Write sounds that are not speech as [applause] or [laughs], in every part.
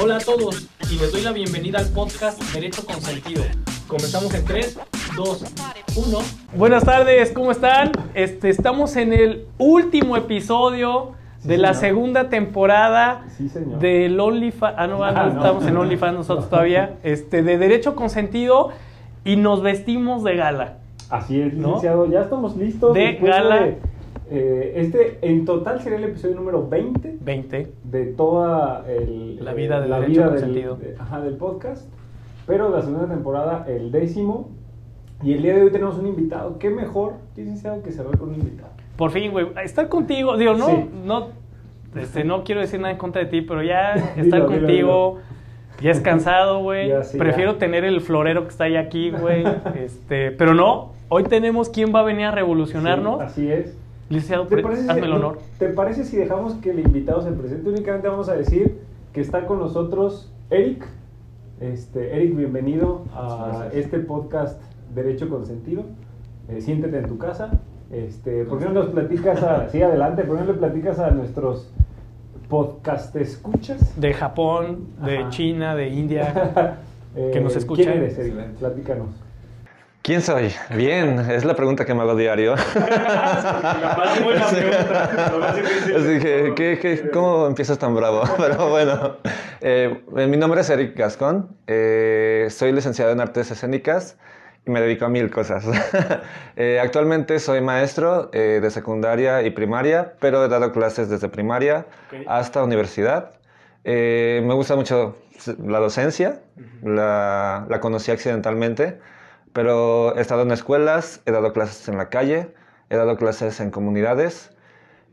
Hola a todos y les doy la bienvenida al podcast Derecho con Sentido. Comenzamos en 3, 2, 1. Buenas tardes, ¿cómo están? Este, estamos en el último episodio de la segunda temporada Sí, del OnlyFans. Ah, no, ah, no, Ah, no. estamos en OnlyFans nosotros [laughs] todavía. Este, de Derecho con Sentido y nos vestimos de gala. Así es, ¿No? licenciado. Ya estamos listos. De gala. de, eh, este, en total sería el episodio número 20 20. de toda el, La vida eh, de la vida del, de- ajá, del podcast. Pero la segunda temporada, el décimo. Y el día de hoy tenemos un invitado. ¿Qué mejor, licenciado, que cerrar con un invitado? Por fin, güey, estar contigo, digo, no, Sí. no, este, no quiero decir nada en contra de ti, pero ya [laughs] estar Dilo, dilo, contigo, ya es cansado, güey. [laughs] Sí, Prefiero ya. tener el florero que está ahí aquí, güey. [laughs] Este, pero no, hoy tenemos quién va a venir a revolucionarnos. Sí, así es. Licenciado, ¿Te pre- parece, hazme si, el honor. ¿Te parece si dejamos que el invitado se presente? Únicamente vamos a decir que está con nosotros Eric. Este, Eric, bienvenido a este podcast Derecho con Sentido. Eh, siéntete en tu casa. Este, ¿Por qué no nos platicas a, sí, adelante, ¿por qué no le platicas a nuestros podcast escuchas? De Japón, de Ajá. China, de India. [laughs] Que nos escuchan. ¿Quién eres, Eric? Excelente. Platícanos. ¿Quién soy? Bien, es la pregunta que me hago diario. [laughs] más buena Sí. pregunta. Así que, ¿qué- qué- cómo empiezas tan bravo? [laughs] Pero bueno, eh, mi nombre es Eric Gascón, eh, soy licenciado en artes escénicas y me dedico a mil cosas. [laughs] Eh, actualmente soy maestro eh, de secundaria y primaria, pero he dado clases desde primaria hasta universidad. Eh, me gusta mucho la docencia, la, la conocí accidentalmente, pero he estado en escuelas, he dado clases en la calle, he dado clases en comunidades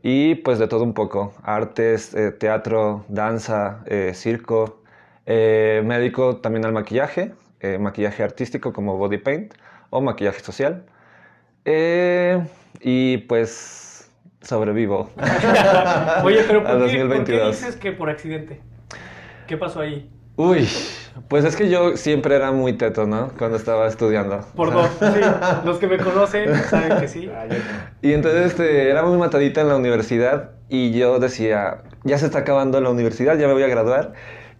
y pues de todo un poco, artes, eh, teatro, danza, eh, circo. Eh, me dedico también al maquillaje, eh, maquillaje artístico como body paint o maquillaje social. Y pues sobrevivo. [laughs] Oye, pero ¿por qué, por qué [laughs] 2022. dices que por accidente? ¿Qué pasó ahí? Uy, pues es que yo siempre era muy teto, ¿no? Cuando estaba estudiando. Por dos, sí. [laughs] Los que me conocen saben que sí. Y entonces este, era muy matadita en la universidad y yo decía, ya se está acabando la universidad, ya me voy a graduar.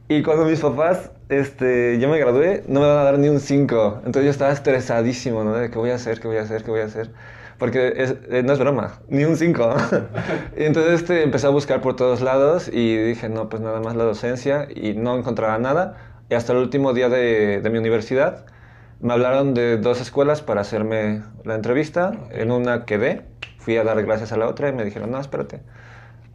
Y cuando mis papás, este, yo me gradué, no me van a dar ni un 5. Entonces yo estaba estresadísimo, ¿no? De qué voy a hacer, qué voy a hacer, qué voy a hacer. Porque es- eh, no es broma, ni un 5. [laughs] y entonces este, empecé a buscar por todos lados y dije, no, pues nada más la docencia y no encontraba nada. Y hasta el último día de, de mi universidad me hablaron de dos escuelas para hacerme la entrevista. En una quedé, fui a dar gracias a la otra y me dijeron, no, espérate.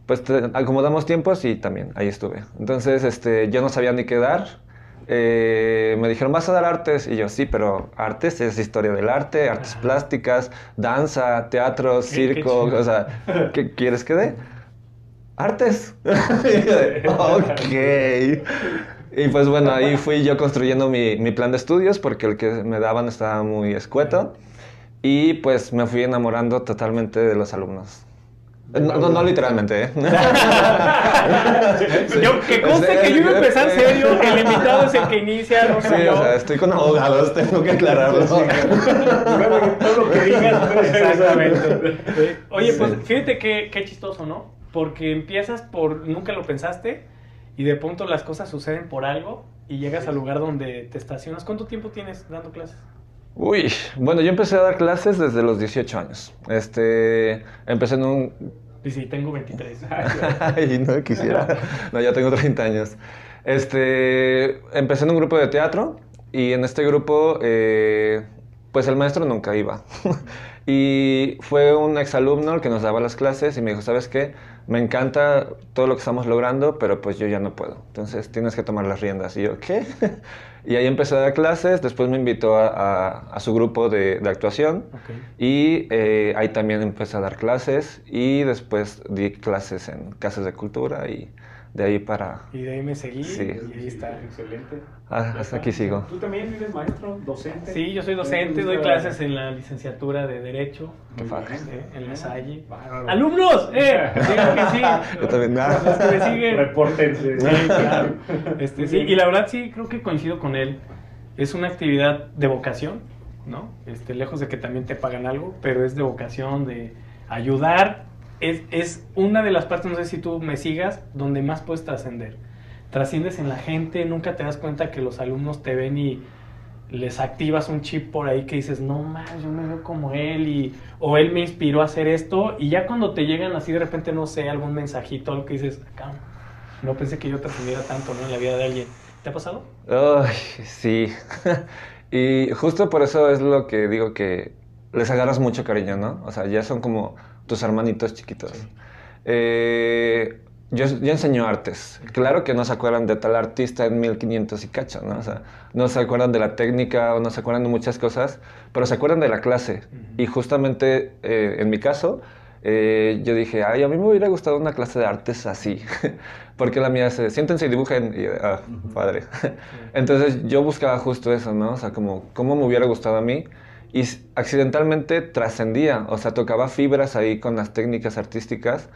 Pues te- acomodamos tiempos y también ahí estuve. Entonces este, yo no sabía ni qué dar. Eh, me dijeron, ¿vas a dar artes? Y yo, sí, pero artes es historia del arte, artes plásticas, danza, teatro, Qué- qué circo, chido. o sea, ¿qué quieres que dé? Artes. [laughs] [laughs] Ok. Y pues bueno, ahí fui yo construyendo mi, mi plan de estudios porque el que me daban estaba muy escueto. Y pues me fui enamorando totalmente de los alumnos. No, no, no literalmente, ¿eh? [laughs] Yo, que conste que yo iba a empezar serio, el [laughs] invitado es el que inicia, no Sí, yo. o sea, estoy con abogados, tengo que aclararlo. Que todo lo que digas [laughs] Exactamente. Oye, pues Sí. fíjate qué, qué chistoso, ¿no? Porque empiezas por nunca lo pensaste y de pronto las cosas suceden por algo y llegas al lugar donde te estacionas. ¿Cuánto tiempo tienes dando clases? Uy, bueno, yo empecé a dar clases desde los 18 años. Este, empecé en un Dice, tengo 23. [laughs] Ay, no quisiera. No, ya tengo 30 años. Este, empecé en un grupo de teatro y en este grupo, eh, pues el maestro nunca iba. [laughs] y fue un exalumno el que nos daba las clases y me dijo, ¿sabes qué? Me encanta todo lo que estamos logrando, pero pues yo ya no puedo. Entonces tienes que tomar las riendas. Y yo, ¿qué? [laughs] y ahí empecé a dar clases, después me invitó a, a- a su grupo de, de actuación. Y eh, ahí también empecé a dar clases y después di clases en casas de cultura y de ahí para... Y de ahí me seguí Sí. y ahí está. Excelente. Ah, hasta aquí sigo. ¿Tú también eres maestro, docente? Sí, yo soy docente, doy clases en la licenciatura de Derecho. Qué padre. eh, En la Salle. Bárbaro. ¡Alumnos! ¡Eh! Digan que sí. [laughs] Yo también. Los que me siguen. Repórtense. Sí, claro. Este, sí, y la verdad sí, creo que coincido con él. Es una actividad de vocación, ¿no? Este, lejos de que también te pagan algo, pero es de vocación, de ayudar. Es, es una de las partes, no sé si tú me sigas, donde más puedes trascender. trasciendes en la gente, nunca te das cuenta que los alumnos te ven y les activas un chip por ahí que dices, no más, yo me veo como él y o él me inspiró a hacer esto y ya cuando te llegan así de repente, no sé, algún mensajito, algo que dices, acá, no pensé que yo trascendiera tanto en la vida de alguien. ¿Te ha pasado? Ay, sí. [laughs] y justo por eso es lo que digo que les agarras mucho cariño, ¿no? O sea, ya son como tus hermanitos chiquitos. Eh, yo, yo, enseño artes. Claro que no se acuerdan de tal artista en 1500 y cacho, ¿no? O sea, no se acuerdan de la técnica o no se acuerdan de muchas cosas, pero se acuerdan de la clase. Y justamente eh, en mi caso, eh, yo dije, ay, a mí me hubiera gustado una clase de artes así. [laughs] Porque la mía se siéntense y dibujen. Y, ah, padre. [laughs] Entonces yo buscaba justo eso, ¿no? O sea, como, ¿cómo me hubiera gustado a mí? Y accidentalmente trascendía, o sea, tocaba fibras ahí con las técnicas artísticas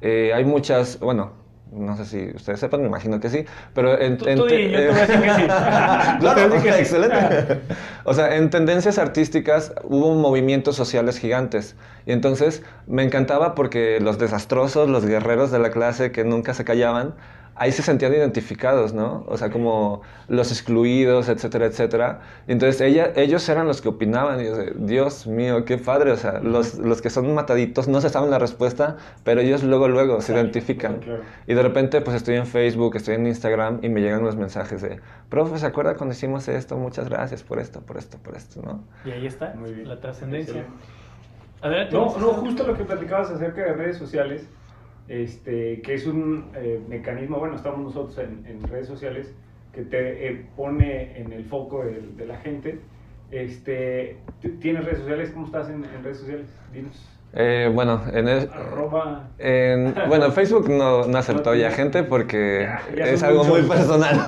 eh, hay muchas, bueno, no sé si ustedes sepan, me imagino que sí, pero en... Tú, tú y yo te voy a decir que sí. [laughs] [laughs] claro, que sí. excelente. o sea, en tendencias artísticas hubo movimientos sociales gigantes. Y entonces me encantaba porque los desastrosos, los guerreros de la clase que nunca se callaban, ahí se sentían identificados, ¿no? O sea, como los excluidos, etcétera, etcétera. entonces ella, ellos eran los que opinaban. Y yo, Dios mío, qué padre. O sea, los, los, que son mataditos no se saben la respuesta, pero ellos luego, luego se identifican. Y de repente, pues estoy en Facebook, estoy en Instagram y me llegan los mensajes de, profe, ¿se acuerda cuando hicimos esto? Muchas gracias por esto, por esto, por esto, ¿no? Y ahí está, la trascendencia. No, no, justo lo que platicabas acerca de redes sociales este, que es un eh, mecanismo, bueno, estamos nosotros en, redes sociales, que te eh, pone en el foco de, la gente. Este, ¿Tienes redes sociales? ¿Cómo estás en, redes sociales? Dinos. Eh, bueno, en, bueno, Facebook no, no [laughs] aceptó ya gente porque es algo muy personal.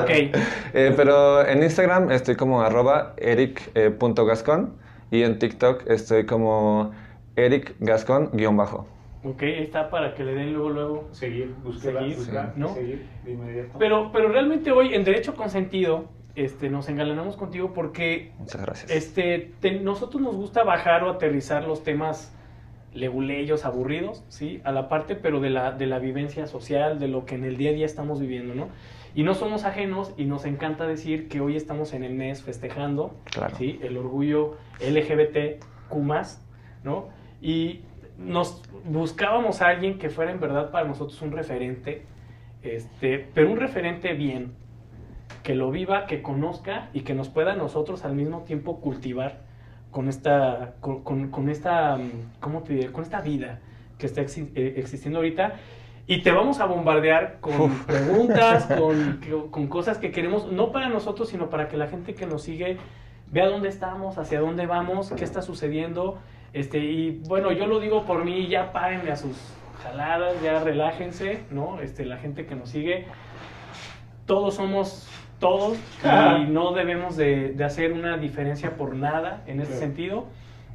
[laughs] okay. [laughs] pero en Instagram estoy como arroba eric.gascon y en TikTok estoy como ericgascon-bajo. Ok, está para que le den luego, luego. Seguir, buscar, seguir, ¿no? de inmediato. Pero, pero realmente hoy en Derecho Consentido este, nos engalanamos contigo porque. Muchas gracias. Este, nosotros nos gusta bajar o aterrizar los temas leguleyos, aburridos, ¿sí? A la parte, pero de la, de la vivencia social, de lo que en el día a día estamos viviendo, ¿no? Y no somos ajenos y nos encanta decir que hoy estamos en el mes festejando, ¿sí? El orgullo LGBTQ+, ¿no? Y nos buscábamos a alguien que fuera en verdad para nosotros un referente, este, pero un referente bien, que lo viva, que conozca y que nos pueda nosotros al mismo tiempo cultivar con esta, con, esta, ¿cómo te Con esta vida que está eh, existiendo ahorita. Y te vamos a bombardear con preguntas, [laughs] con, con cosas que queremos, no para nosotros, sino para que la gente que nos sigue vea dónde estamos, hacia dónde vamos, qué está sucediendo este, y bueno, yo lo digo por mí, ya párenle a sus jaladas, ya relájense, ¿no? Este, la gente que nos sigue, todos somos todos y [laughs] no debemos de, hacer una diferencia por nada en ese sentido.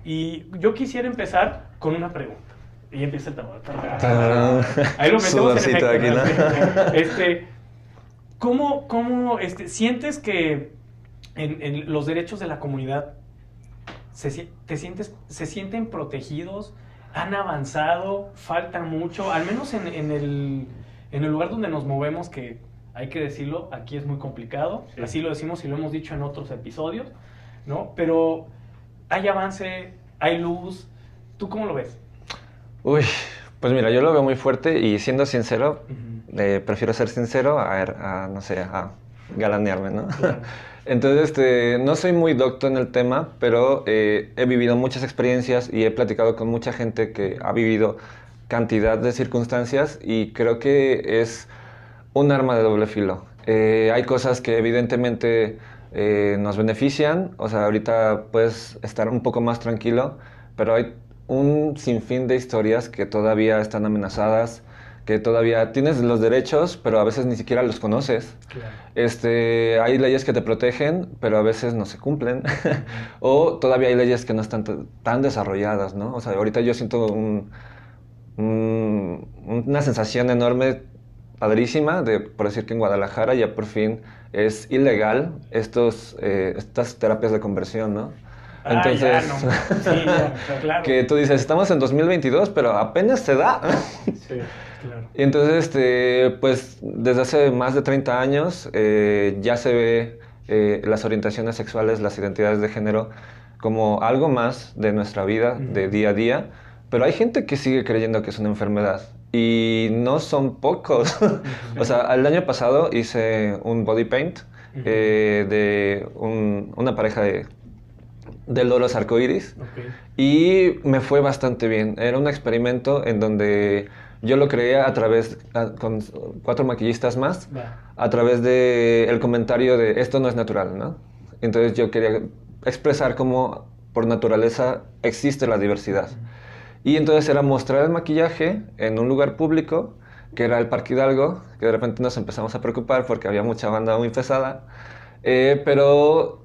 Y yo quisiera empezar con una pregunta. Y empieza el tambor. Ahí lo metemos en efecto, aquí, [laughs] Este, ¿Cómo, cómo este, sientes que en los derechos de la comunidad se, te sientes, se sienten protegidos, han avanzado, faltan mucho, al menos en, el, en el lugar donde nos movemos, que hay que decirlo, aquí es muy complicado, así lo decimos y lo hemos dicho en otros episodios, ¿no? Pero hay avance, hay luz, ¿tú cómo lo ves? Uy, pues mira, yo lo veo muy fuerte y siendo sincero, eh, prefiero ser sincero a, a, no sé, a galanearme, ¿no? [laughs] Entonces, este, no soy muy docto en el tema, pero eh, he vivido muchas experiencias y he platicado con mucha gente que ha vivido cantidad de circunstancias y creo que es un arma de doble filo. Eh, hay cosas que evidentemente eh, nos benefician, o sea, ahorita puedes estar un poco más tranquilo, pero hay un sinfín de historias que todavía están amenazadas, que todavía tienes los derechos, pero a veces ni siquiera los conoces. Este, hay leyes que te protegen, pero a veces no se cumplen. [laughs] o todavía hay leyes que no están tan desarrolladas, ¿no? O sea, ahorita yo siento una sensación enorme, padrísima, de por decir que en Guadalajara ya por fin es ilegal estos, eh, estas terapias de conversión, ¿no? Ah, Entonces, sí, ya, [laughs] claro. que tú dices, estamos en 2022, pero apenas se da. Sí, claro. Y [laughs] entonces, este, pues desde hace más de 30 años eh, ya se ve eh, las orientaciones sexuales, las identidades de género como algo más de nuestra vida, de día a día, pero hay gente que sigue creyendo que es una enfermedad y no son pocos. [laughs] o sea, el año pasado hice un body paint eh, de un- una pareja de, de loros arcoíris Ok. y me fue bastante bien. Era un experimento en donde yo lo creé a través, a- con cuatro maquillistas más, a través del el comentario de esto no es natural, ¿no? Entonces yo quería expresar cómo por naturaleza existe la diversidad. Y entonces era mostrar el maquillaje en un lugar público, que era el Parque Hidalgo, que de repente nos empezamos a preocupar porque había mucha banda muy pesada, Eh, pero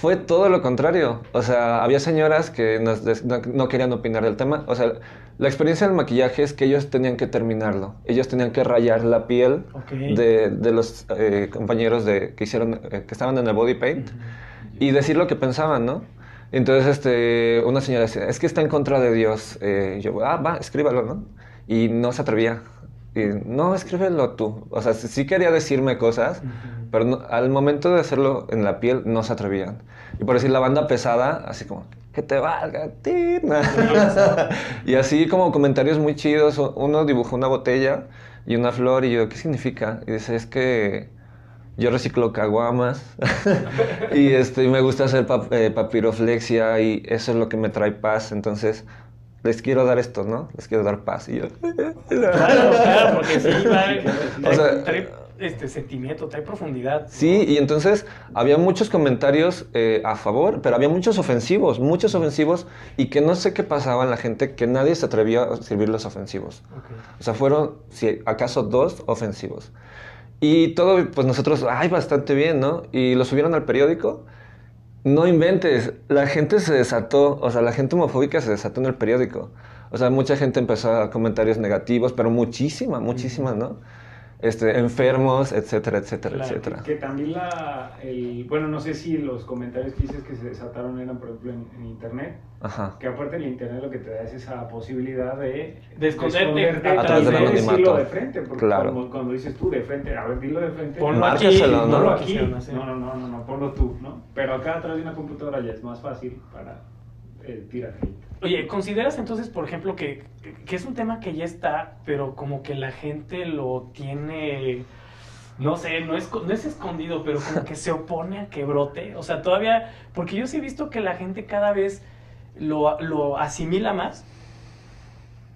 fue todo lo contrario. O sea, había señoras que nos des- no, no querían opinar del tema. O sea, la experiencia del maquillaje es que ellos tenían que terminarlo. Ellos tenían que rayar la piel Ok. de, de los eh, compañeros de, que, hicieron, eh, que estaban en el body paint y decir lo que pensaban, ¿no? Entonces, este, una señora decía, es que está en contra de Dios. Eh, yo, ah, va, escríbalo, ¿no? Y no se atrevía. Y, no, escríbelo tú. O sea, sí, quería decirme cosas, pero no- al momento de hacerlo en la piel no se atrevían. Y por decir la banda pesada, así como, que te valga, tina. [laughs] y así como comentarios muy chidos. Uno dibujó una botella y una flor y yo, ¿qué significa? Y dice, es que yo reciclo caguamas [laughs] y este, me gusta hacer pap- eh, papiroflexia y eso es lo que me trae paz. Entonces, les quiero dar esto, ¿no? Les quiero dar paz. Y yo, [laughs] Claro, claro, porque sí, O sea, trae- trae, este sentimiento, trae profundidad. Sí, y entonces había muchos comentarios eh, a favor, pero había muchos ofensivos, muchos ofensivos, y que no sé qué pasaba en la gente, que nadie se atrevía a escribir los ofensivos. Ok. O sea, fueron, si acaso, dos ofensivos. Y todo, pues nosotros, ay, bastante bien, ¿no? Y lo subieron al periódico. No inventes, la gente se desató, o sea, la gente homofóbica se desató en el periódico. O sea, mucha gente empezó a comentarios negativos, pero muchísima, muchísima, ¿no? Este, enfermos, etcétera, etcétera, Claro, etcétera. Que también la, el, bueno, no sé si los comentarios que dices que se desataron eran, por ejemplo, en, en internet, Ajá. que aparte el internet lo que te da es esa posibilidad de, De esconderte esconderte a través del de anonimato. decirlo de frente, porque Claro. cuando, cuando dices tú de frente, a ver, dilo de frente. Ponlo aquí, ¿no? no Ponlo lo aquí. No, no, no, no, no, ponlo tú, ¿no? Pero acá a través de una computadora ya es más fácil para eh, tirar hate. Oye, ¿consideras entonces, por ejemplo, que, que es un tema que ya está, pero como que la gente lo tiene, no sé, no es, no es escondido, pero como que se opone a que brote? O sea, todavía, porque yo sí he visto que la gente cada vez lo, lo asimila más,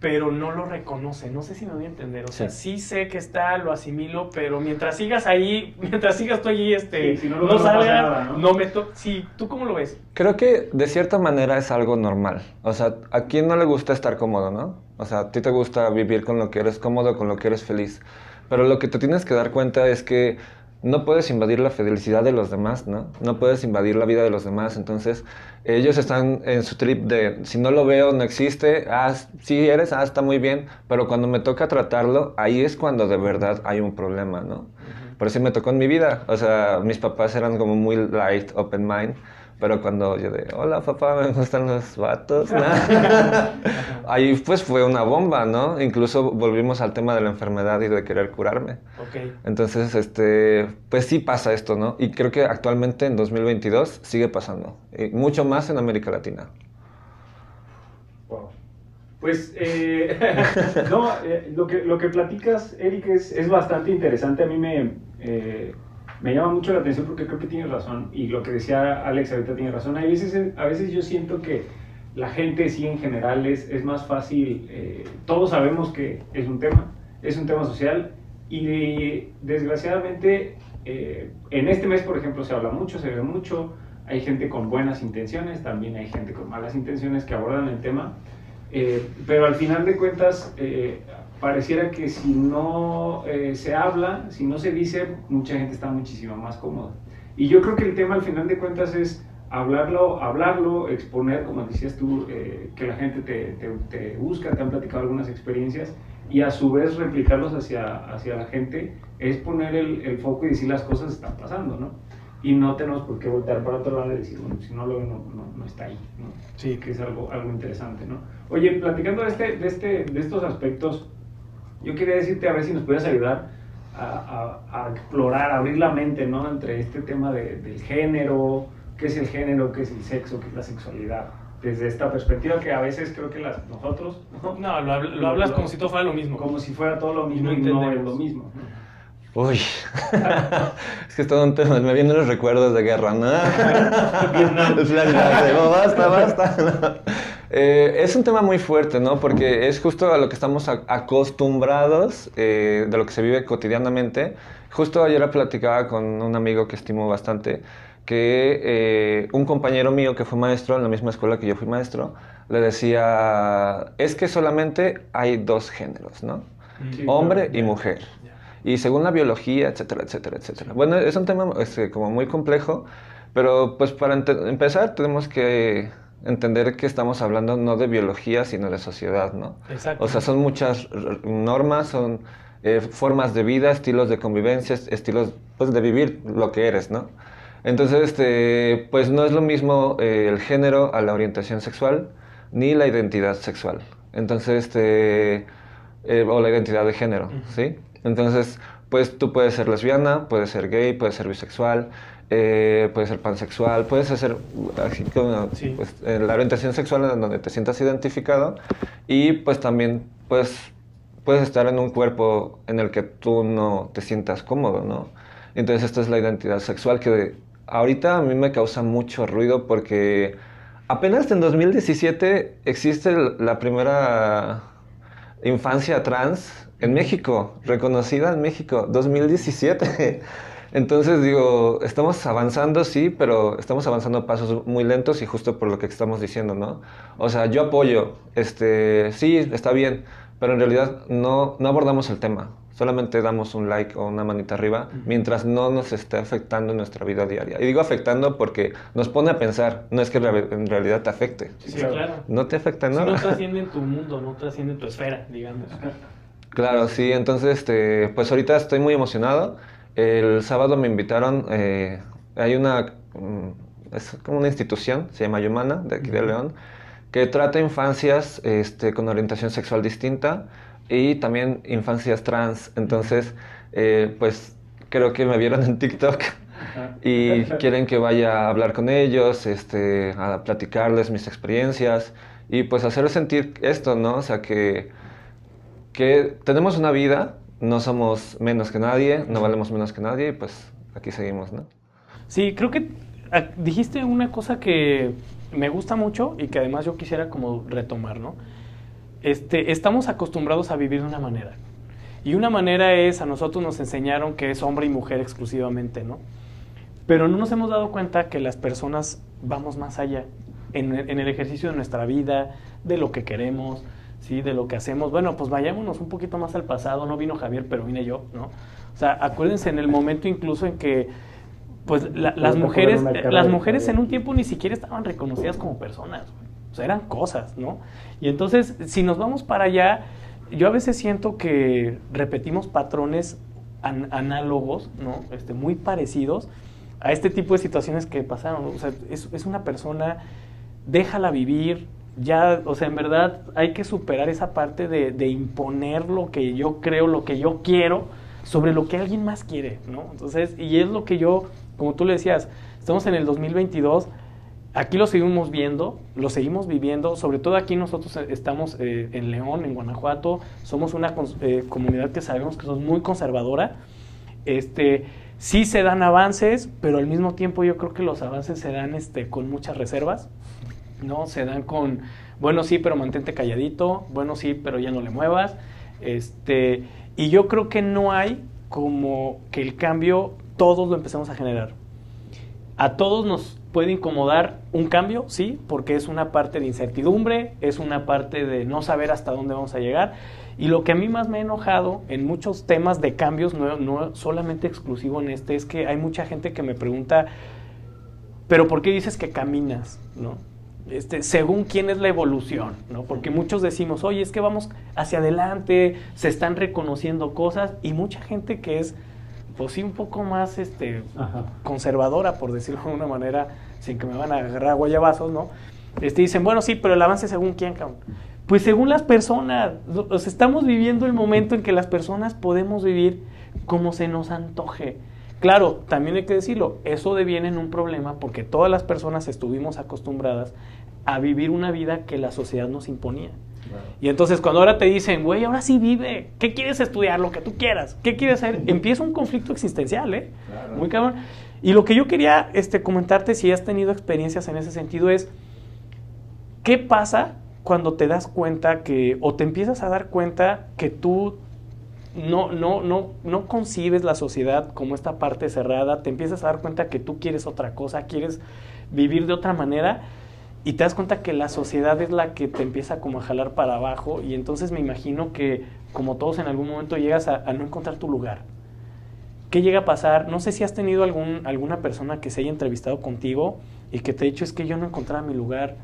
pero no lo reconoce. No sé si me voy a entender. O sea, sí, sé que está, lo asimilo, pero mientras sigas ahí, [laughs] mientras sigas tú allí, este, Sí, si no no, lo no nada, ¿no? no me to Sí, ¿tú cómo lo ves? Creo que de cierta manera es algo normal. O sea, ¿a quién no le gusta estar cómodo, no? O sea, a ti te gusta vivir con lo que eres cómodo, con lo que eres feliz. Pero lo que te tienes que dar cuenta es que no puedes invadir la felicidad de los demás, ¿no? No puedes invadir la vida de los demás. Entonces, ellos están en su trip de, si no lo veo, no existe. Ah, sí eres, ah, está muy bien. Pero cuando me toca tratarlo, ahí es cuando de verdad hay un problema, ¿no? Por eso me tocó en mi vida. O sea, mis papás eran como muy light, open mind. Pero cuando yo de, hola papá, me gustan los vatos. ¿no? [laughs] Ahí pues fue una bomba, ¿no? Incluso volvimos al tema de la enfermedad y de querer curarme. Entonces, este, pues sí pasa esto, ¿no? Y creo que actualmente en 2022 sigue pasando. Y mucho más en América Latina. Wow. Pues, eh, [laughs] no, eh, lo, que, lo que platicas, Eric, es, es bastante interesante. A mí me, eh, me llama mucho la atención porque creo que tienes razón. Y lo que decía Alex ahorita tiene razón. Hay veces, a veces yo siento que la gente, sí, en general, es, es más fácil. eh, todos sabemos que es un tema, es un tema social. Y desgraciadamente, eh, en este mes, por ejemplo, se habla mucho, se ve mucho. Hay gente con buenas intenciones, también hay gente con malas intenciones que abordan el tema. Eh, pero al final de cuentas, eh, pareciera que si no eh, se habla, si no se dice, mucha gente está muchísimo más cómoda. Y yo creo que el tema al final de cuentas es hablarlo, hablarlo, exponer, como decías tú, eh, que la gente te, te, te busca, te han platicado algunas experiencias y a su vez replicarlos hacia, hacia la gente, es poner el, el foco y decir las cosas están pasando, ¿no? y no tenemos por qué voltear para otro lado y decir, bueno, si no lo no, no, está ahí, ¿no? Sí. Que es algo, algo interesante, ¿no? Oye, platicando de, este, de, este, de estos aspectos, yo quería decirte a ver si nos puedes ayudar a, a, explorar, a abrir la mente, ¿no? Entre este tema de, del género, qué es el género, qué es el sexo, qué es la sexualidad desde esta perspectiva que a veces creo que las, nosotros... No, lo, hablas como si todo fuera lo mismo. Como si fuera todo lo mismo y no, es lo mismo. Uy, [laughs] es que es todo un tema, me vienen los recuerdos de guerra, ¿no? [laughs] [laughs] basta, basta. Eh, es un tema muy fuerte, ¿no? Porque es justo a lo que estamos acostumbrados, eh, de lo que se vive cotidianamente. Justo ayer platicaba con un amigo que estimo bastante, que eh, un compañero mío que fue maestro en la misma escuela que yo fui maestro, le decía, es que solamente hay dos géneros, ¿no? Hombre y mujer. Y según la biología, etcétera, etcétera, etcétera. Bueno, es un tema este, como muy complejo, pero pues para empezar tenemos que entender que estamos hablando no de biología, sino de sociedad, ¿no? Exacto. O sea, son muchas normas, son eh, formas de vida, estilos de convivencia, estilos pues, de vivir lo que eres, ¿no? Entonces, este, pues no es lo mismo eh, el género a la orientación sexual ni la identidad sexual. Entonces, este, eh, o la identidad de género, ¿sí? Entonces, pues tú puedes ser lesbiana, puedes ser gay, puedes ser bisexual, eh, puedes ser pansexual, puedes hacer así como, pues, la orientación sexual en donde te sientas identificado y pues también pues, puedes estar en un cuerpo en el que tú no te sientas cómodo, ¿no? Entonces esta es la identidad sexual que ahorita a mí me causa mucho ruido porque apenas en 2017 existe la primera infancia trans en México, reconocida en México, 2017. [laughs] Entonces digo, estamos avanzando, sí, pero estamos avanzando a pasos muy lentos y justo por lo que estamos diciendo, ¿no? O sea, yo apoyo, este, sí, está bien, pero en realidad no, no abordamos el tema solamente damos un like o una manita arriba mientras no nos esté afectando en nuestra vida diaria. Y digo afectando porque nos pone a pensar, no es que en realidad te afecte. Sí, claro. No te afecta nada. no trasciende [laughs] en tu mundo, no trasciende en tu esfera, digamos. Claro, sí, entonces, este, pues ahorita estoy muy emocionado. El sábado me invitaron, eh, hay una, mm, es como una institución, se llama Yumana, de aquí de León, que trata infancias este, con orientación sexual distinta y también infancias trans. Entonces, eh, pues creo que me vieron en TikTok y quieren que vaya a hablar con ellos, este, a platicarles mis experiencias y pues hacerles sentir esto, ¿no? O sea, que, que tenemos una vida, no somos menos que nadie, no valemos menos que nadie y pues aquí seguimos, ¿no? Sí, creo que ah, dijiste una cosa que me gusta mucho y que además yo quisiera como retomar, ¿no? este, estamos acostumbrados a vivir de una manera. Y una manera es, a nosotros nos enseñaron que es hombre y mujer exclusivamente, ¿no? Pero no nos hemos dado cuenta que las personas vamos más allá en, el ejercicio de nuestra vida, de lo que queremos, ¿sí? De lo que hacemos. Bueno, pues vayámonos un poquito más al pasado. No vino Javier, pero vine yo, ¿no? O sea, acuérdense en el momento incluso en que pues las mujeres, las mujeres en un tiempo ni siquiera estaban reconocidas como personas eran cosas, ¿no? Y entonces, si nos vamos para allá, yo a veces siento que repetimos patrones análogos, ¿no? Este, muy parecidos a este tipo de situaciones que pasaron. O sea, es, una persona, déjala vivir, ya, o sea, en verdad hay que superar esa parte de, de, imponer lo que yo creo, lo que yo quiero, sobre lo que alguien más quiere, ¿no? Entonces, y es lo que yo, como tú le decías, estamos en el 2022 aquí lo seguimos viendo, lo seguimos viviendo, sobre todo aquí nosotros estamos eh, en León, en Guanajuato, somos una eh, comunidad que sabemos que es muy conservadora. Este, sí se dan avances, pero al mismo tiempo yo creo que los avances se dan este, con muchas reservas, ¿no? Se dan con, bueno, sí, pero mantente calladito, bueno, sí, pero ya no le muevas. Este, y yo creo que no hay como que el cambio todos lo empezamos a generar. A todos nos puede incomodar un cambio, sí, porque es una parte de incertidumbre, es una parte de no saber hasta dónde vamos a llegar. Y lo que a mí más me ha enojado en muchos temas de cambios, no, no solamente exclusivo en este, es que hay mucha gente que me pregunta, pero ¿por qué dices que caminas? ¿No? Este, según quién es la evolución, ¿no? Porque muchos decimos, oye, es que vamos hacia adelante, se están reconociendo cosas, y mucha gente que es pues sí, un poco más este, conservadora, por decirlo de una manera, sin que me van a agarrar guayabazos, ¿no? Este, dicen, bueno, sí, pero el avance según quién, cabrón. Pues según las personas, estamos viviendo el momento en que las personas podemos vivir como se nos antoje. Claro, también hay que decirlo, eso deviene en un problema porque todas las personas estuvimos acostumbradas a vivir una vida que la sociedad nos imponía. Y entonces cuando ahora te dicen, güey, ahora sí vive, ¿qué quieres estudiar? Lo que tú quieras, ¿qué quieres hacer? Empieza un conflicto existencial, ¿eh? Muy cabrón. Y lo que yo quería este, comentarte, si has tenido experiencias en ese sentido, es, ¿qué pasa cuando te das cuenta que, o te empiezas a dar cuenta que tú no, no, no, no concibes la sociedad como esta parte cerrada, te empiezas a dar cuenta que tú quieres otra cosa, quieres vivir de otra manera y te das cuenta que la sociedad es la que te empieza como a jalar para abajo y entonces me imagino que como todos en algún momento llegas a, no encontrar tu lugar. ¿Qué llega a pasar? No sé si has tenido algún, alguna persona que se haya entrevistado contigo y que te ha dicho es que yo no encontraba mi lugar,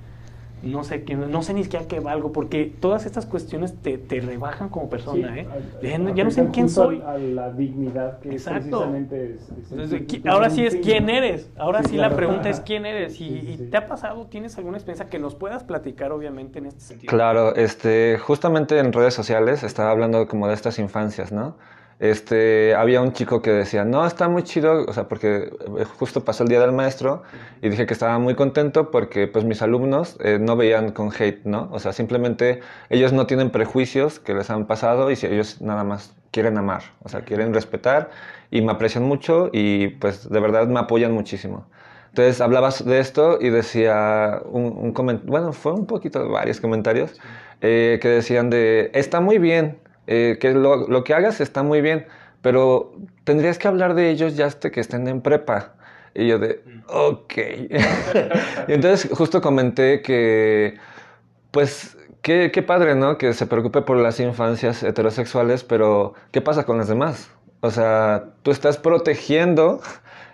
no sé quién, no sé ni siquiera qué valgo, porque todas estas cuestiones te, te rebajan como persona, ¿eh? ya no sé quién soy. A la dignidad que precisamente es, ahora sí es quién eres, ahora sí, la pregunta es quién eres, y, te ha pasado, tienes alguna experiencia que nos puedas platicar obviamente en este sentido. Claro, este, justamente en redes sociales estaba hablando como de estas infancias, ¿no? Este, había un chico que decía, no, está muy chido, o sea, porque eh, justo pasó el Día del Maestro y dije que estaba muy contento porque pues mis alumnos eh, no veían con hate, ¿no? O sea, simplemente ellos no tienen prejuicios que les han pasado y si ellos nada más quieren amar, o sea, quieren respetar y me aprecian mucho y pues de verdad me apoyan muchísimo. Entonces hablabas de esto y decía un, comentario, bueno, fue un poquito varios comentarios eh, que decían de, está muy bien, eh, que lo, que hagas está muy bien, pero tendrías que hablar de ellos ya hasta que estén en prepa. Y yo de, ok. [laughs] y entonces justo comenté que, pues, qué, qué padre, ¿no? Que se preocupe por las infancias heterosexuales, pero ¿qué pasa con las demás? O sea, tú estás protegiendo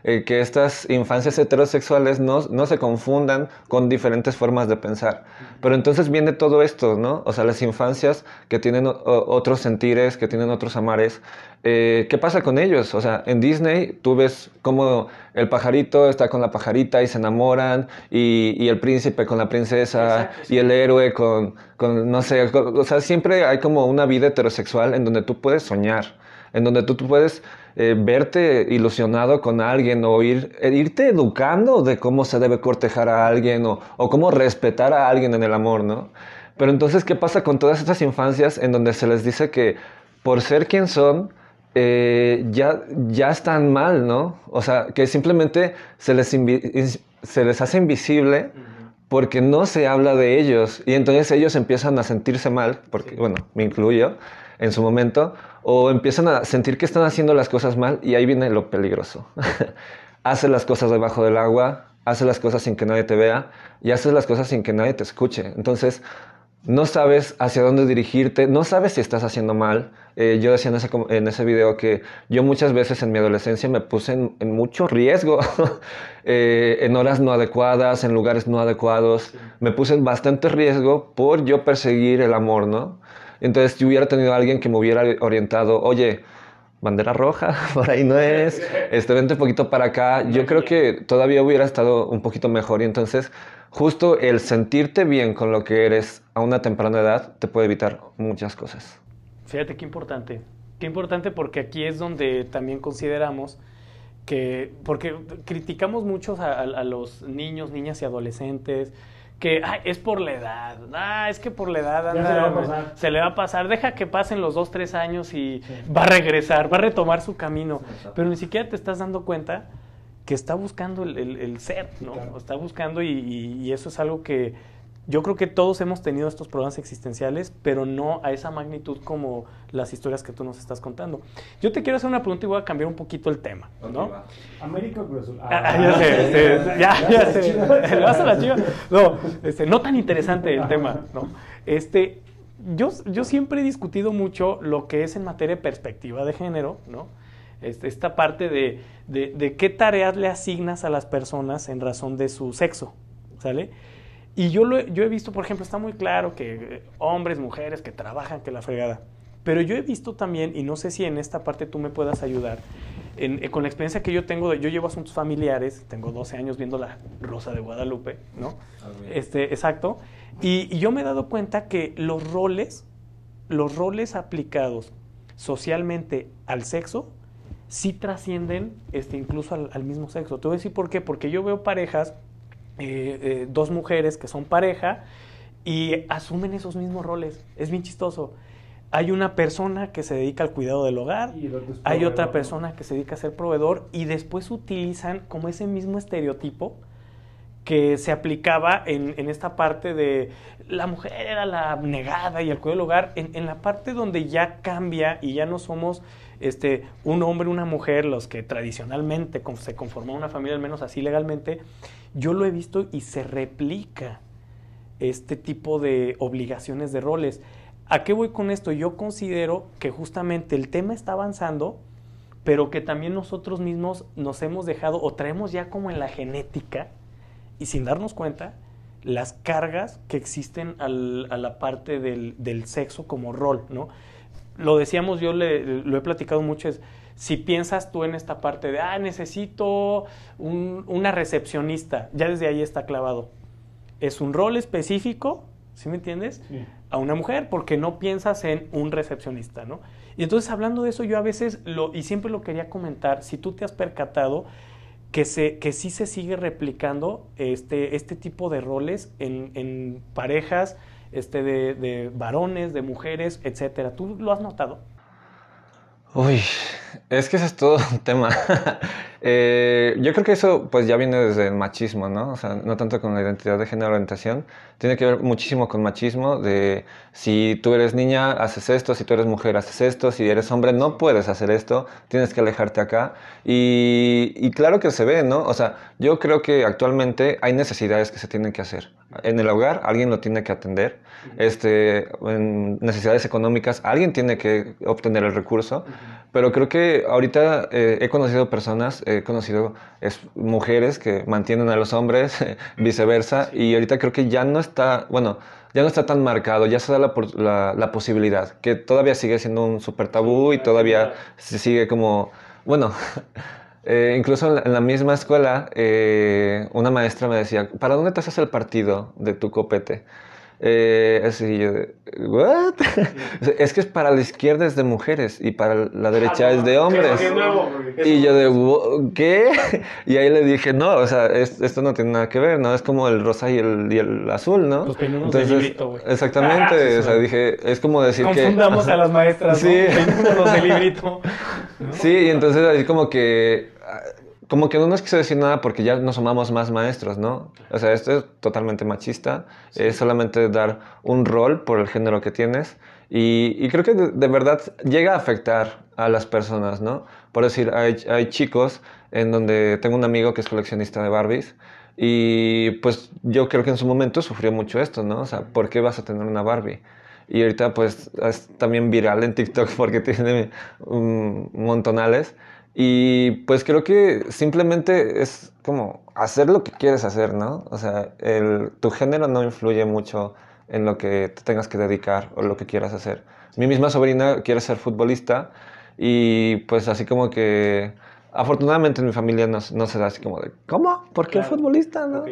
eh, que estas infancias heterosexuales no, no, se confundan con diferentes formas de pensar. Pero entonces viene todo esto, ¿no? O sea, las infancias que tienen otros sentires, que tienen otros amares, eh, ¿qué pasa con ellos? O sea, en Disney tú ves cómo el pajarito está con la pajarita y se enamoran, y, y el príncipe con la princesa, y el héroe con, con, no sé, o sea, siempre hay como una vida heterosexual en donde tú puedes soñar, en donde tú, tú puedes eh, verte ilusionado con alguien o ir, eh, irte educando de cómo se debe cortejar a alguien o, o, cómo respetar a alguien en el amor, ¿no? Pero entonces, ¿qué pasa con todas estas infancias en donde se les dice que por ser quien son, eh, ya, ya están mal, ¿no? O sea, que simplemente se les, se les hace invisible porque no se habla de ellos y entonces ellos empiezan a sentirse mal, porque, bueno, me incluyo en su momento, o empiezan a sentir que están haciendo las cosas mal y ahí viene lo peligroso. [laughs] hace las cosas debajo del agua, hace las cosas sin que nadie te vea y haces las cosas sin que nadie te escuche. Entonces, no sabes hacia dónde dirigirte, no sabes si estás haciendo mal. Eh, yo decía en ese, en ese video que yo muchas veces en mi adolescencia me puse en, mucho riesgo, [laughs] eh, en horas no adecuadas, en lugares no adecuados. Me puse en bastante riesgo por yo perseguir el amor, ¿no? Entonces, si hubiera tenido alguien que me hubiera orientado, oye, bandera roja, [laughs] por ahí no es, este, vente un poquito para acá, yo creo que todavía hubiera estado un poquito mejor. Y entonces justo el sentirte bien con lo que eres a una temprana edad te puede evitar muchas cosas. Fíjate qué importante, qué importante porque aquí es donde también consideramos que, porque criticamos mucho a los niños, niñas y adolescentes, que es por la edad, ah, es que por la edad se, le va a pasar, deja que pasen los dos, tres años y va a regresar, va a retomar su camino, pero ni siquiera te estás dando cuenta que está buscando el, ser, ¿no? Está buscando y, eso es algo que yo creo que todos hemos tenido estos problemas existenciales, pero no a esa magnitud como las historias que tú nos estás contando. Yo te quiero hacer una pregunta y voy a cambiar un poquito el tema, ¿no? América Cruz ah, ah, ya sé, este, ya, ya sé. ¿Le vas a la chiva? No, este, no tan interesante el tema, ¿no? Este, yo, yo siempre he discutido mucho lo que es en materia de perspectiva de género, ¿no? Este, esta parte de, de, de qué tareas le asignas a las personas en razón de su sexo, ¿sale? Y yo, lo, yo he visto, por ejemplo, está muy claro que hombres, mujeres que trabajan, que la fregada. Pero yo he visto también, y no sé si en esta parte tú me puedas ayudar, eh, con la experiencia que yo tengo, yo llevo asuntos familiares, tengo 12 años viendo la Rosa de Guadalupe, ¿no? Ah, este, exacto. Y, yo me he dado cuenta que los roles, los roles aplicados socialmente al sexo, sí trascienden este, incluso al, mismo sexo. Te voy a decir por qué. Porque yo veo parejas, eh, eh, dos mujeres que son pareja, y asumen esos mismos roles. Es bien chistoso. Hay una persona que se dedica al cuidado del hogar, hay otra persona que se dedica a ser proveedor y después utilizan como ese mismo estereotipo que se aplicaba en, esta parte de la mujer era la negada y el cuidado del hogar, en, la parte donde ya cambia y ya no somos este, un hombre, una mujer, los que tradicionalmente se conformó una familia, al menos así legalmente, yo lo he visto y se replica este tipo de obligaciones de roles. ¿A qué voy con esto? Yo considero que justamente el tema está avanzando, pero que también nosotros mismos nos hemos dejado o traemos ya como en la genética y sin darnos cuenta las cargas que existen a la parte del, sexo como rol, ¿no? Lo decíamos, yo lo he platicado mucho, es si piensas tú en esta parte de, ah, necesito una recepcionista, ya desde ahí está clavado. Es un rol específico ¿sí me entiendes? A una mujer, porque no piensas en un recepcionista, ¿no? Y entonces hablando de eso, yo a veces, lo, y siempre lo quería comentar, si tú te has percatado que, se, que sí se sigue replicando este, este tipo de roles en, en parejas este, de, de varones, de mujeres, etcétera. ¿Tú lo has notado? Uy, es que ese es todo un tema. [laughs] Eh, yo creo que eso pues ya viene desde el machismo, ¿no? O sea, no tanto con la identidad de género o orientación, tiene que ver muchísimo con machismo de si tú eres niña, haces esto, si tú eres mujer, haces esto, si eres hombre, no puedes hacer esto, tienes que alejarte acá. Y, y claro que se ve, ¿no? O sea, yo creo que actualmente hay necesidades que se tienen que hacer. En el hogar alguien lo tiene que atender, este, en necesidades económicas alguien tiene que obtener el recurso, pero creo que ahorita eh, he conocido personas, he conocido es, mujeres que mantienen a los hombres, [laughs] viceversa, y ahorita creo que ya no está, bueno, ya no está tan marcado, ya se da la, la, posibilidad, que todavía sigue siendo un súper tabú y todavía se sigue como, bueno, [laughs] eh, incluso en la, misma escuela, eh, una maestra me decía, ¿para dónde te haces el partido de tu copete? Eh, así yo, ¿what? [laughs] es que es para la izquierda es de mujeres y para la derecha ah, es de hombres. Y yo de, ¿qué? [laughs] Y ahí le dije, no, o sea, esto no tiene nada que ver, ¿no? Es como el rosa y el, y el azul, ¿no? Los Entonces, de librito, Exactamente, [laughs] o sea, dije, es como decir que... Confundamos a las maestras, sí. los de librito. Sí, y entonces así como que como que no nos quiso decir nada porque ya nos amamos más maestros, ¿no? O sea, esto es totalmente machista, es solamente dar un rol por el género que tienes y, creo que de, verdad llega a afectar a las personas, ¿no? Por decir, hay, hay chicos en donde tengo un amigo que es coleccionista de Barbies y pues yo creo que en su momento sufrió mucho esto, ¿no? O sea, ¿por qué vas a tener una Barbie? Y ahorita pues es también viral en TikTok [laughs] porque tiene un montonales. Y pues creo que simplemente es como hacer lo que quieres hacer, ¿no? O sea, el, tu género no influye mucho en lo que te tengas que dedicar o lo que quieras hacer. Mi misma sobrina quiere ser futbolista y pues así como que afortunadamente en mi familia no, no se da así como de, ¿cómo? ¿Por qué futbolista? ¿no?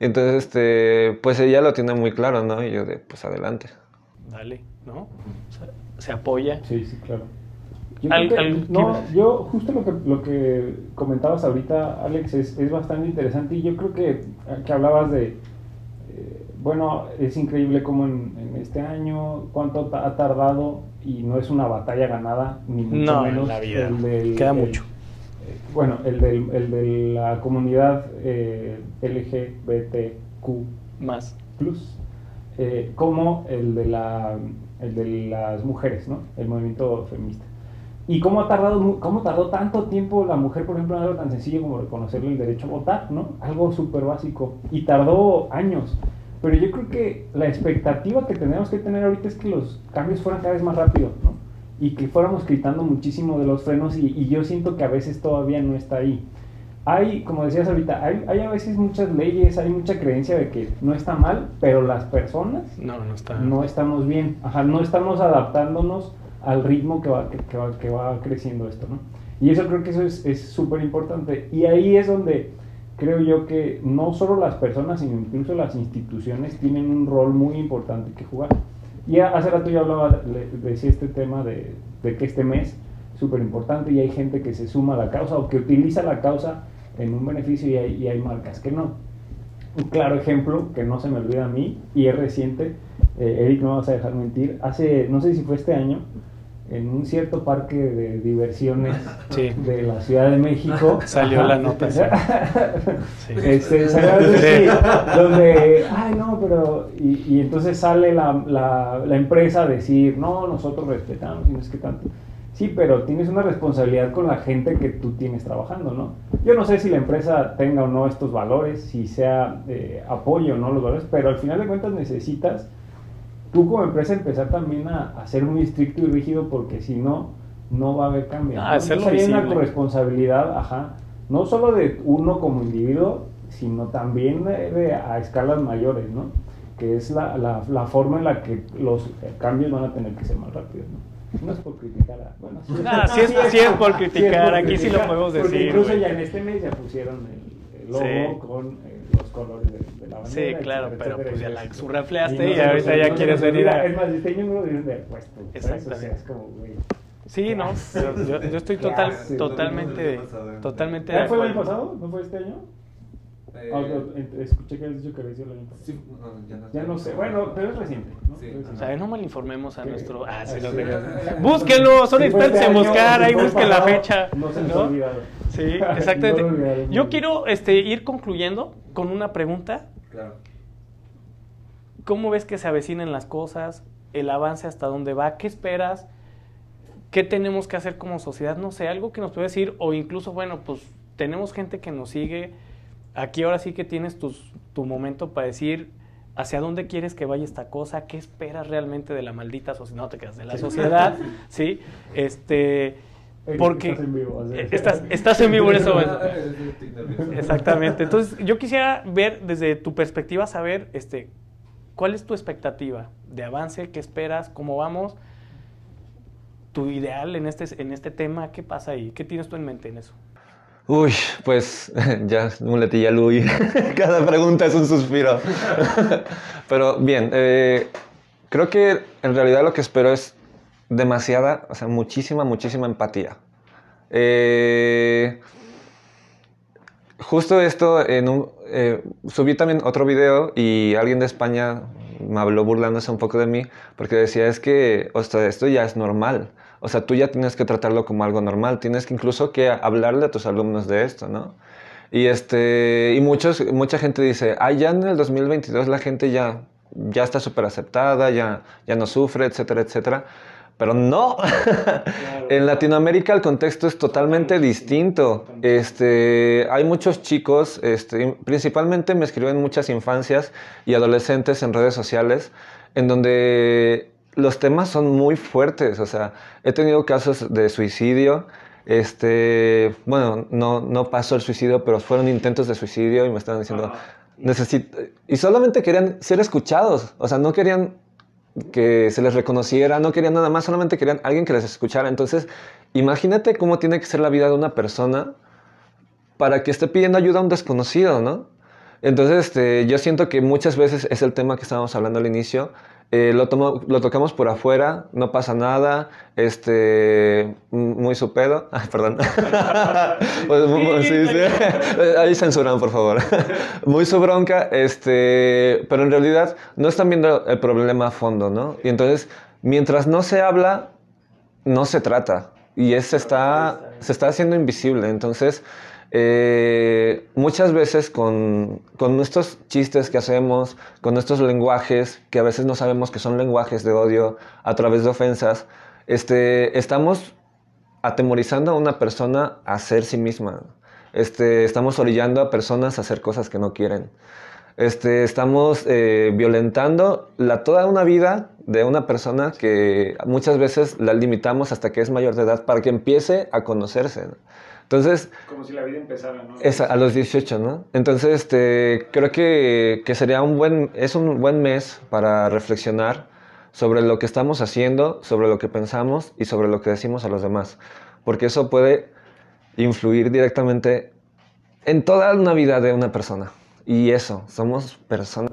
Entonces, este, pues ella lo tiene muy claro, ¿no? Y yo de, pues adelante. Dale, ¿no? se apoya. Sí, sí, claro. Yo, no, yo justo lo que, lo que comentabas ahorita, Alex, es, es bastante interesante y yo creo que, que hablabas de, eh, bueno, es increíble cómo en, en, este año, cuánto ha tardado y no es una batalla ganada, ni mucho no, menos. En la vida. Queda mucho. Eh, bueno, el, del, el de la comunidad eh, LGBTQ más plus, eh, como el de, la, el de las mujeres, ¿no? El movimiento feminista. ¿Y cómo ha tardado cómo tardó tanto tiempo la mujer, por ejemplo, en algo tan sencillo como reconocerle el derecho a votar, ¿no? Algo súper básico. Y tardó años. Pero yo creo que la expectativa que tenemos que tener ahorita es que los cambios fueran cada vez más rápidos, ¿no? Y que fuéramos quitando muchísimo de los frenos y, y, yo siento que a veces todavía no está ahí. Hay, como decías ahorita, hay, hay, a veces muchas leyes, hay mucha creencia de que no está mal, pero las personas no, no, está. no estamos bien. Ajá, no estamos adaptándonos al ritmo que va, que, va, que va creciendo esto, ¿no? Y eso creo que eso es súper importante. Y ahí es donde creo yo que no solo las personas, sino incluso las instituciones tienen un rol muy importante que jugar. Y hace rato yo hablaba, decía este tema de, de que este mes es súper importante y hay gente que se suma a la causa o que utiliza la causa en un beneficio y hay, y hay marcas que no. Un claro ejemplo que no se me olvida a mí y es reciente, eh, Eric no vas a dejar mentir, hace, no sé si fue este año, en un cierto parque de diversiones [laughs] de la Ciudad de México. [laughs] Salió la nota. Sí. [laughs] Este, salió donde, ay no, pero, y, y entonces sale la, la, la, empresa a decir, no, nosotros respetamos y no es que tanto. Sí, pero tienes una responsabilidad con la gente que tú tienes trabajando, ¿no? Yo no sé si la empresa tenga o no estos valores, si sea eh, apoyo o no los valores, pero al final de cuentas necesitas tú como empresa empezar también a, a ser muy estricto y rígido porque si no, no va a haber cambio. Ah, ¿no? hay una corresponsabilidad, ajá, no solo de uno como individuo, sino también de, a escalas mayores, ¿no? Que es la, la, la, forma en la que los cambios van a tener que ser más rápidos, ¿no? No es por criticar a... Bueno, sí, ah, sí, es, sí, es, por criticar, aquí sí lo podemos decir. Porque incluso ya en este mes ya pusieron el, logo con eh, los colores de Sí, claro, pero pues ya la surrafleaste y, ahorita ya quieres venir a... Es más, diseño no lo de puesto. Exactamente. es como, güey. Sí, no, yo, yo, estoy total, totalmente, totalmente de acuerdo. ¿Fue el año pasado? ¿No fue este año? Eh, ah, escuché que habías dicho que había sido el año pasado. Sí, no, ya, no, ya no sé. Bueno, pero es reciente. ¿no? Sí. O sea, no malinformemos a nuestro. Ah, sí, lo Búsquenlo, son expertos en buscar, ahí busquen la fecha. No se nos ha olvidado. Sí, [laughs] exactamente. Yo quiero este, ir concluyendo con una pregunta ¿Cómo ves que se avecinen las cosas? ¿El avance hasta dónde va? ¿Qué esperas? ¿Qué tenemos que hacer como sociedad? No sé, algo que nos puede decir, o incluso, bueno, pues tenemos gente que nos sigue. Aquí ahora sí que tienes tu momento para decir hacia dónde quieres que vaya esta cosa, qué esperas realmente de la maldita sociedad, no te quedas de la sociedad, [laughs] ¿sí? Este, porque estás en vivo, estás, en vivo en ese momento. [laughs] [laughs] Exactamente. Entonces, yo quisiera ver desde tu perspectiva, saber este, cuál es tu expectativa de avance, qué esperas, cómo vamos, tu ideal en este, en este tema, qué pasa ahí, qué tienes tú en mente en eso. Uy, pues [laughs] ya muletilla Luis. [laughs] Cada pregunta es un suspiro. [laughs] Pero bien, eh, creo que en realidad lo que espero es demasiada, o sea, muchísima, muchísima empatía. Eh, justo esto, en un, eh, subí también otro video y alguien de España me habló burlándose un poco de mí porque decía es que, o sea, esto ya es normal. O sea, tú ya tienes que tratarlo como algo normal, tienes que incluso que hablarle a tus alumnos de esto, ¿no? Y, este, y muchos, mucha gente dice, ah, ya en el 2022 la gente ya, ya está súper aceptada, ya, ya no sufre, etcétera, etcétera. Pero no, en Latinoamérica el contexto es totalmente distinto. Este, hay muchos chicos, este, principalmente me escriben muchas infancias y adolescentes en redes sociales, en donde los temas son muy fuertes. O sea, he tenido casos de suicidio. Este, bueno, no, no pasó el suicidio, pero fueron intentos de suicidio y me estaban diciendo, necesito, y solamente querían ser escuchados, o sea, no querían que se les reconociera, no querían nada más, solamente querían alguien que les escuchara. Entonces, imagínate cómo tiene que ser la vida de una persona para que esté pidiendo ayuda a un desconocido, ¿no? Entonces, este, yo siento que muchas veces es el tema que estábamos hablando al inicio, eh, lo, lo, tocamos por afuera, no pasa nada, este, muy su pedo. [laughs] perdón. [laughs] Pues, sí, sí. [laughs] Ahí censuran, por favor. muy su bronca, este, pero en realidad no están viendo el problema a fondo, ¿no? Y entonces, mientras no se habla, no se trata. Y eso está, se está haciendo invisible. Entonces, eh, muchas veces con, con, nuestros chistes que hacemos, con nuestros lenguajes, que a veces no sabemos que son lenguajes de odio a través de ofensas, este, estamos atemorizando a una persona a ser sí misma. Este, estamos orillando a personas a hacer cosas que no quieren. Este, estamos eh, violentando la, toda una vida de una persona que muchas veces la limitamos hasta que es mayor de edad para que empiece a conocerse. Entonces... Como si la vida empezara, ¿no? Es a, los 18, ¿no? Entonces, este, creo que, que, sería un buen, es un buen mes para reflexionar sobre lo que estamos haciendo, sobre lo que pensamos y sobre lo que decimos a los demás. Porque eso puede influir directamente en toda una vida de una persona. Y eso, somos personas.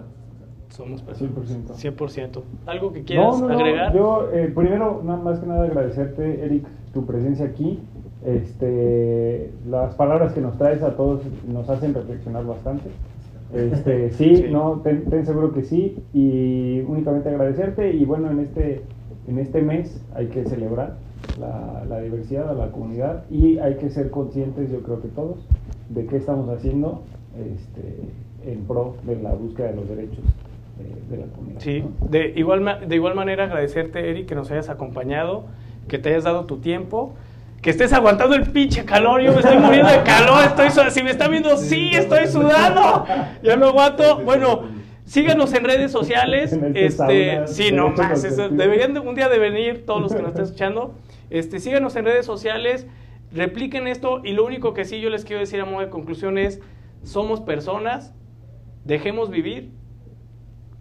Somos personas. 100%. 100%. ¿Algo que quieras agregar? Yo, eh, primero, nada más que nada, agradecerte, Eric, tu presencia aquí. Este, las palabras que nos traes a todos nos hacen reflexionar bastante. Este, [laughs] sí, no, ten, seguro que sí. Y únicamente agradecerte. Y bueno, en este, en este mes hay que celebrar la, la diversidad a la comunidad y hay que ser conscientes, yo creo que todos, de qué estamos haciendo este, en pro de la búsqueda de los derechos de, la comunidad. Sí, de, igual, de igual manera agradecerte, Eric, que nos hayas acompañado, que te hayas dado tu tiempo que estés aguantando el pinche calor, yo me estoy muriendo de calor, estoy si me está viendo, sí, estoy sudando, ya no aguanto. Bueno, síganos en redes sociales, este, sí, no más, deberían un día de venir todos los que nos estén escuchando, este, síganos en redes sociales, repliquen esto y lo único que sí yo les quiero decir a modo de conclusión es, somos personas, dejemos vivir,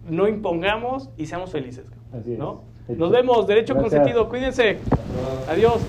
no impongamos y seamos felices. ¿no? Nos vemos, derecho con consentido, cuídense. Adiós.